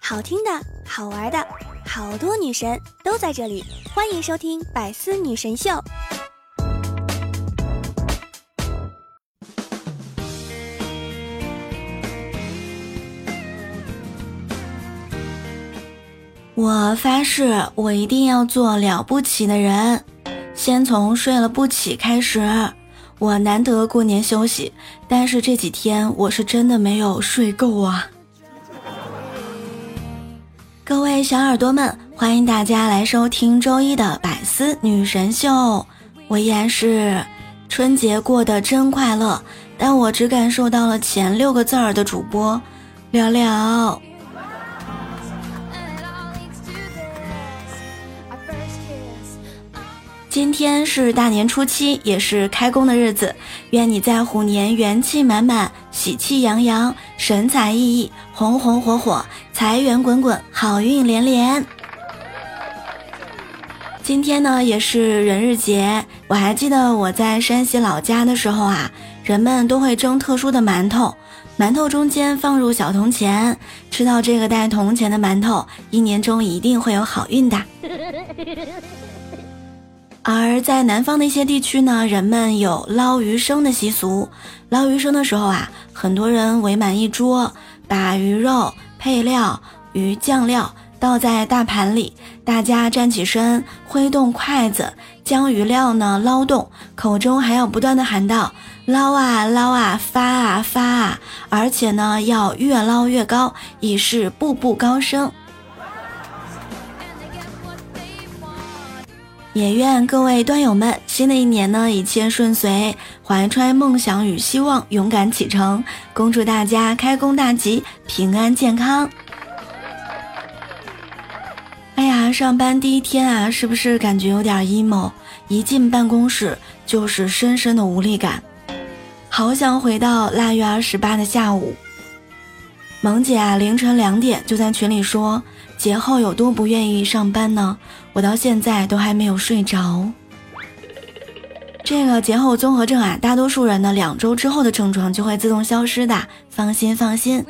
好听的，好玩的，好多女神都在这里，欢迎收听《百思女神秀》。我发誓，我一定要做了不起的人。先从睡了不起开始。我难得过年休息，但是这几天我是真的没有睡够啊！各位小耳朵们，欢迎大家来收听周一的百思女神秀。我依然是春节过得真快乐，但我只感受到了前六个字儿的主播聊聊。今天是大年初七，也是开工的日子。愿你在虎年元气满满、喜气洋洋、神采奕奕、红红火火、财源滚滚、好运连连。今天呢，也是人日节。我还记得我在山西老家的时候啊，人们都会蒸特殊的馒头，馒头中间放入小铜钱，吃到这个带铜钱的馒头，一年中一定会有好运的。而在南方的一些地区呢，人们有捞鱼生的习俗。捞鱼生的时候啊，很多人围满一桌，把鱼肉、配料、鱼酱料倒在大盘里，大家站起身，挥动筷子，将鱼料呢捞动，口中还要不断的喊道：“捞啊捞啊，发啊发啊！”而且呢，要越捞越高，以示步步高升。也愿各位端友们，新的一年呢一切顺遂，怀揣梦想与希望，勇敢启程。恭祝大家开工大吉，平安健康。哎呀，上班第一天啊，是不是感觉有点 emo？一进办公室就是深深的无力感，好想回到腊月二十八的下午。萌姐啊，凌晨两点就在群里说。节后有多不愿意上班呢？我到现在都还没有睡着。这个节后综合症啊，大多数人呢两周之后的症状就会自动消失的，放心放心。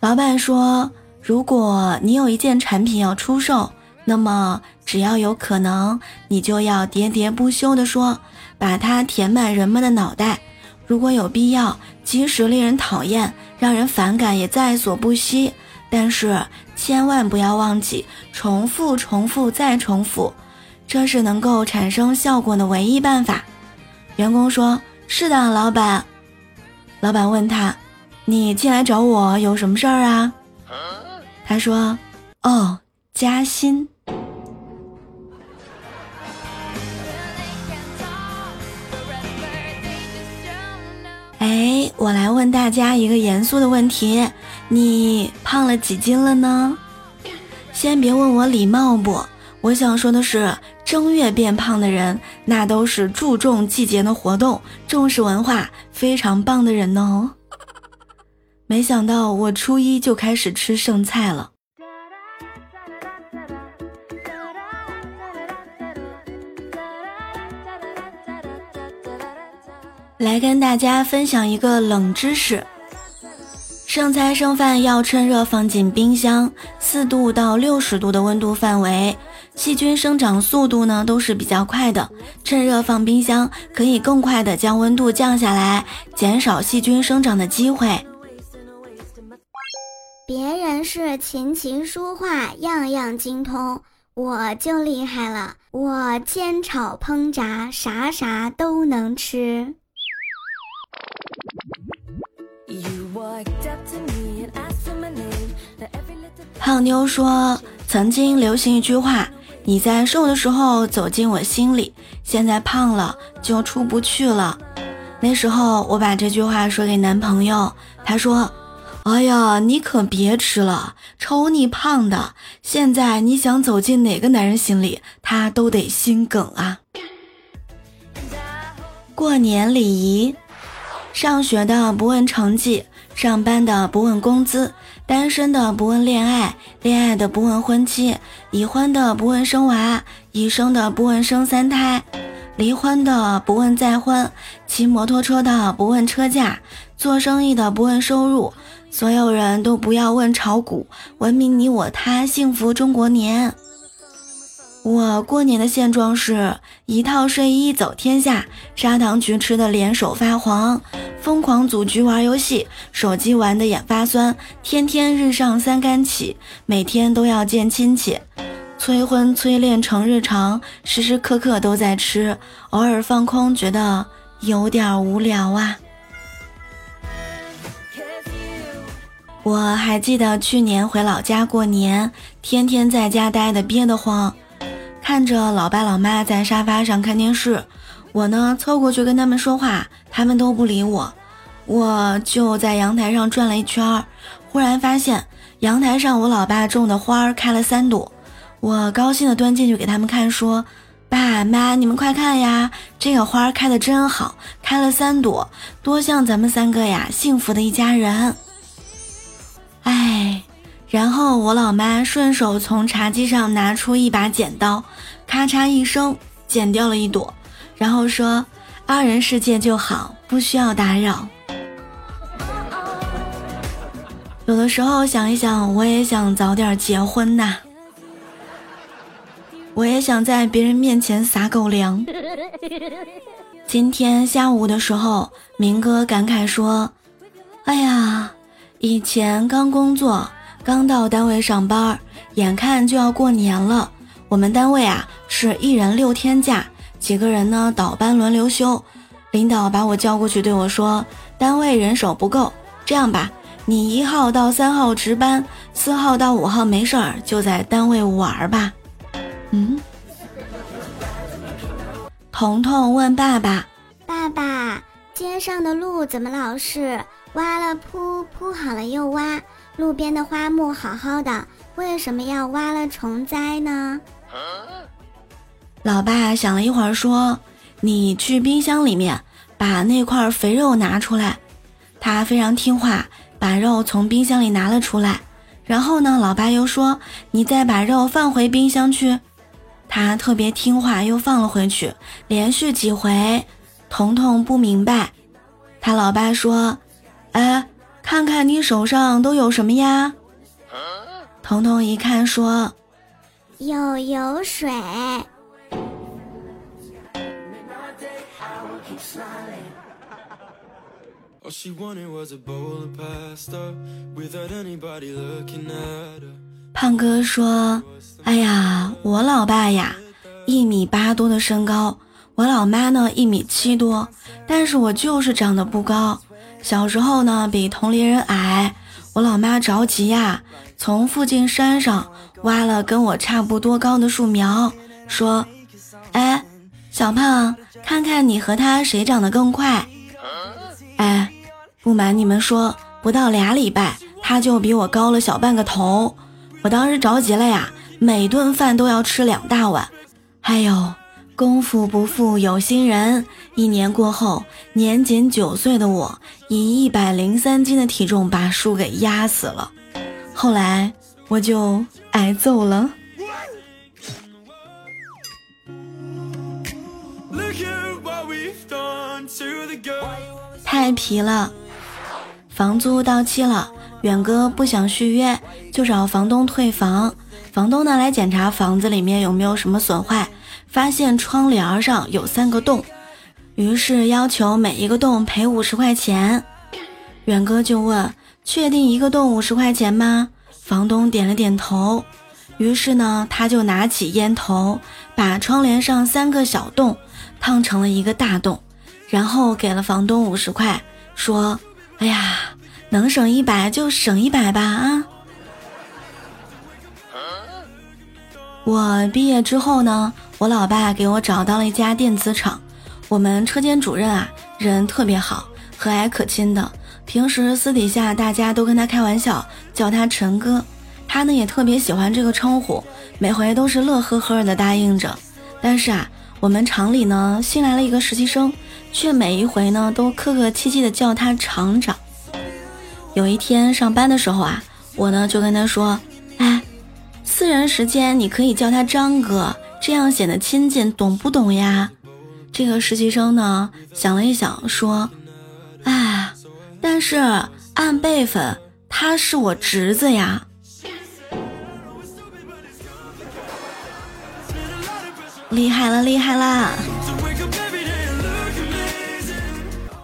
老板说，如果你有一件产品要出售，那么只要有可能，你就要喋喋不休地说，把它填满人们的脑袋。如果有必要，即使令人讨厌、让人反感，也在所不惜。但是千万不要忘记重复、重复再重复，这是能够产生效果的唯一办法。员工说：“是的，老板。”老板问他：“你进来找我有什么事儿啊？”他说：“哦，加薪。”哎，我来问大家一个严肃的问题。你胖了几斤了呢？先别问我礼貌不，我想说的是，正月变胖的人，那都是注重季节的活动，重视文化，非常棒的人呢。没想到我初一就开始吃剩菜了。来跟大家分享一个冷知识。剩菜剩饭要趁热放进冰箱，四度到六十度的温度范围，细菌生长速度呢都是比较快的。趁热放冰箱，可以更快的将温度降下来，减少细菌生长的机会。别人是琴棋书画样样精通，我就厉害了，我煎炒烹炸啥啥都能吃。胖妞说：“曾经流行一句话，你在瘦的时候走进我心里，现在胖了就出不去了。”那时候我把这句话说给男朋友，他说：“哎呀，你可别吃了，瞅你胖的，现在你想走进哪个男人心里，他都得心梗啊。”过年礼仪。上学的不问成绩，上班的不问工资，单身的不问恋爱，恋爱的不问婚期，已婚的不问生娃，已生的不问生三胎，离婚的不问再婚，骑摩托车的不问车价，做生意的不问收入，所有人都不要问炒股，文明你我他，幸福中国年。我过年的现状是一套睡衣走天下，砂糖橘吃的脸手发黄，疯狂组局玩游戏，手机玩的眼发酸，天天日上三竿起，每天都要见亲戚，催婚催恋成日常，时时刻刻都在吃，偶尔放空觉得有点无聊啊。我还记得去年回老家过年，天天在家待的憋得慌。看着老爸老妈在沙发上看电视，我呢凑过去跟他们说话，他们都不理我。我就在阳台上转了一圈，忽然发现阳台上我老爸种的花开了三朵，我高兴的端进去给他们看，说：“爸妈，你们快看呀，这个花开的真好，开了三朵，多像咱们三个呀，幸福的一家人。”然后我老妈顺手从茶几上拿出一把剪刀，咔嚓一声剪掉了一朵，然后说：“二人世界就好，不需要打扰。”有的时候想一想，我也想早点结婚呐，我也想在别人面前撒狗粮。今天下午的时候，明哥感慨说：“哎呀，以前刚工作。”刚到单位上班，眼看就要过年了。我们单位啊是一人六天假，几个人呢倒班轮流休。领导把我叫过去对我说：“单位人手不够，这样吧，你一号到三号值班，四号到五号没事儿就在单位玩吧。”嗯。彤彤问爸爸：“爸爸，街上的路怎么老是挖了铺，铺好了又挖？”路边的花木好好的，为什么要挖了重栽呢？老爸想了一会儿说：“你去冰箱里面把那块肥肉拿出来。”他非常听话，把肉从冰箱里拿了出来。然后呢，老爸又说：“你再把肉放回冰箱去。”他特别听话，又放了回去。连续几回，彤彤不明白。他老爸说：“哎。”看看你手上都有什么呀？彤彤一看说：“有油水。”胖哥说：“哎呀，我老爸呀，一米八多的身高，我老妈呢一米七多，但是我就是长得不高。”小时候呢，比同龄人矮，我老妈着急呀，从附近山上挖了跟我差不多高的树苗，说：“哎，小胖，看看你和他谁长得更快。”哎，不瞒你们说，不到俩礼拜，他就比我高了小半个头，我当时着急了呀，每顿饭都要吃两大碗，哎呦。功夫不负有心人，一年过后，年仅九岁的我以一百零三斤的体重把树给压死了。后来我就挨揍了，太皮了。房租到期了，远哥不想续约，就找房东退房。房东呢来检查房子里面有没有什么损坏。发现窗帘上有三个洞，于是要求每一个洞赔五十块钱。远哥就问：“确定一个洞五十块钱吗？”房东点了点头。于是呢，他就拿起烟头，把窗帘上三个小洞烫成了一个大洞，然后给了房东五十块，说：“哎呀，能省一百就省一百吧啊！”我毕业之后呢？我老爸给我找到了一家电子厂，我们车间主任啊，人特别好，和蔼可亲的。平时私底下大家都跟他开玩笑，叫他陈哥。他呢也特别喜欢这个称呼，每回都是乐呵呵的答应着。但是啊，我们厂里呢新来了一个实习生，却每一回呢都客客气气的叫他厂长。有一天上班的时候啊，我呢就跟他说：“哎，私人时间你可以叫他张哥。”这样显得亲近，懂不懂呀？这个实习生呢，想了一想，说：“哎，但是按辈分，他是我侄子呀。厉害了，厉害啦！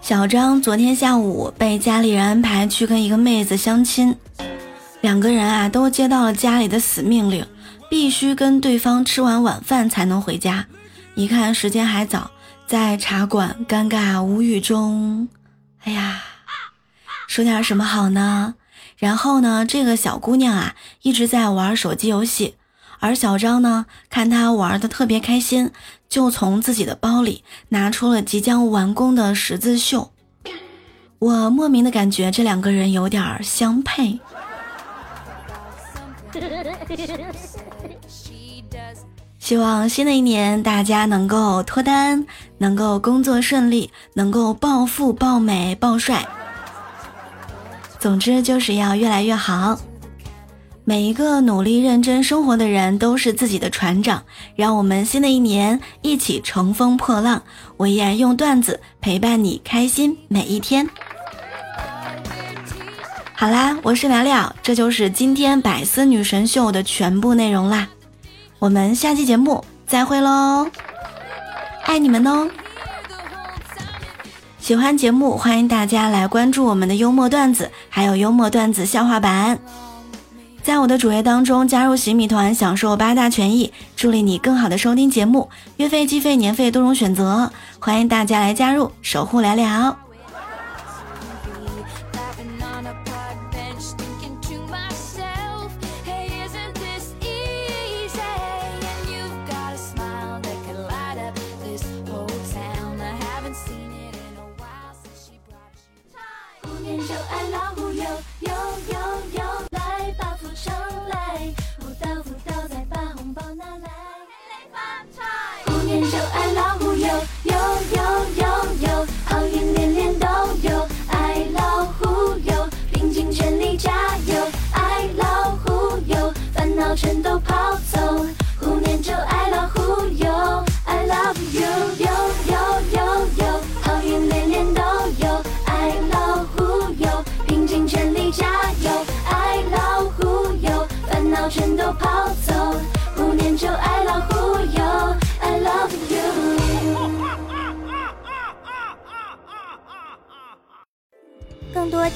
小张昨天下午被家里人安排去跟一个妹子相亲，两个人啊都接到了家里的死命令，必须跟对方吃完晚饭才能回家。一看时间还早，在茶馆尴尬无语中，哎呀，说点什么好呢？然后呢，这个小姑娘啊一直在玩手机游戏。而小张呢，看她玩的特别开心，就从自己的包里拿出了即将完工的十字绣。我莫名的感觉这两个人有点相配。希望新的一年大家能够脱单，能够工作顺利，能够暴富、暴美、暴帅。总之就是要越来越好。每一个努力认真生活的人都是自己的船长，让我们新的一年一起乘风破浪。我依然用段子陪伴你开心每一天。好啦，我是聊聊，这就是今天百思女神秀的全部内容啦。我们下期节目再会喽，爱你们哦！喜欢节目，欢迎大家来关注我们的幽默段子，还有幽默段子笑话版。在我的主页当中加入洗米团，享受八大权益，助力你更好的收听节目，月费、季费、年费多种选择，欢迎大家来加入，守护聊聊。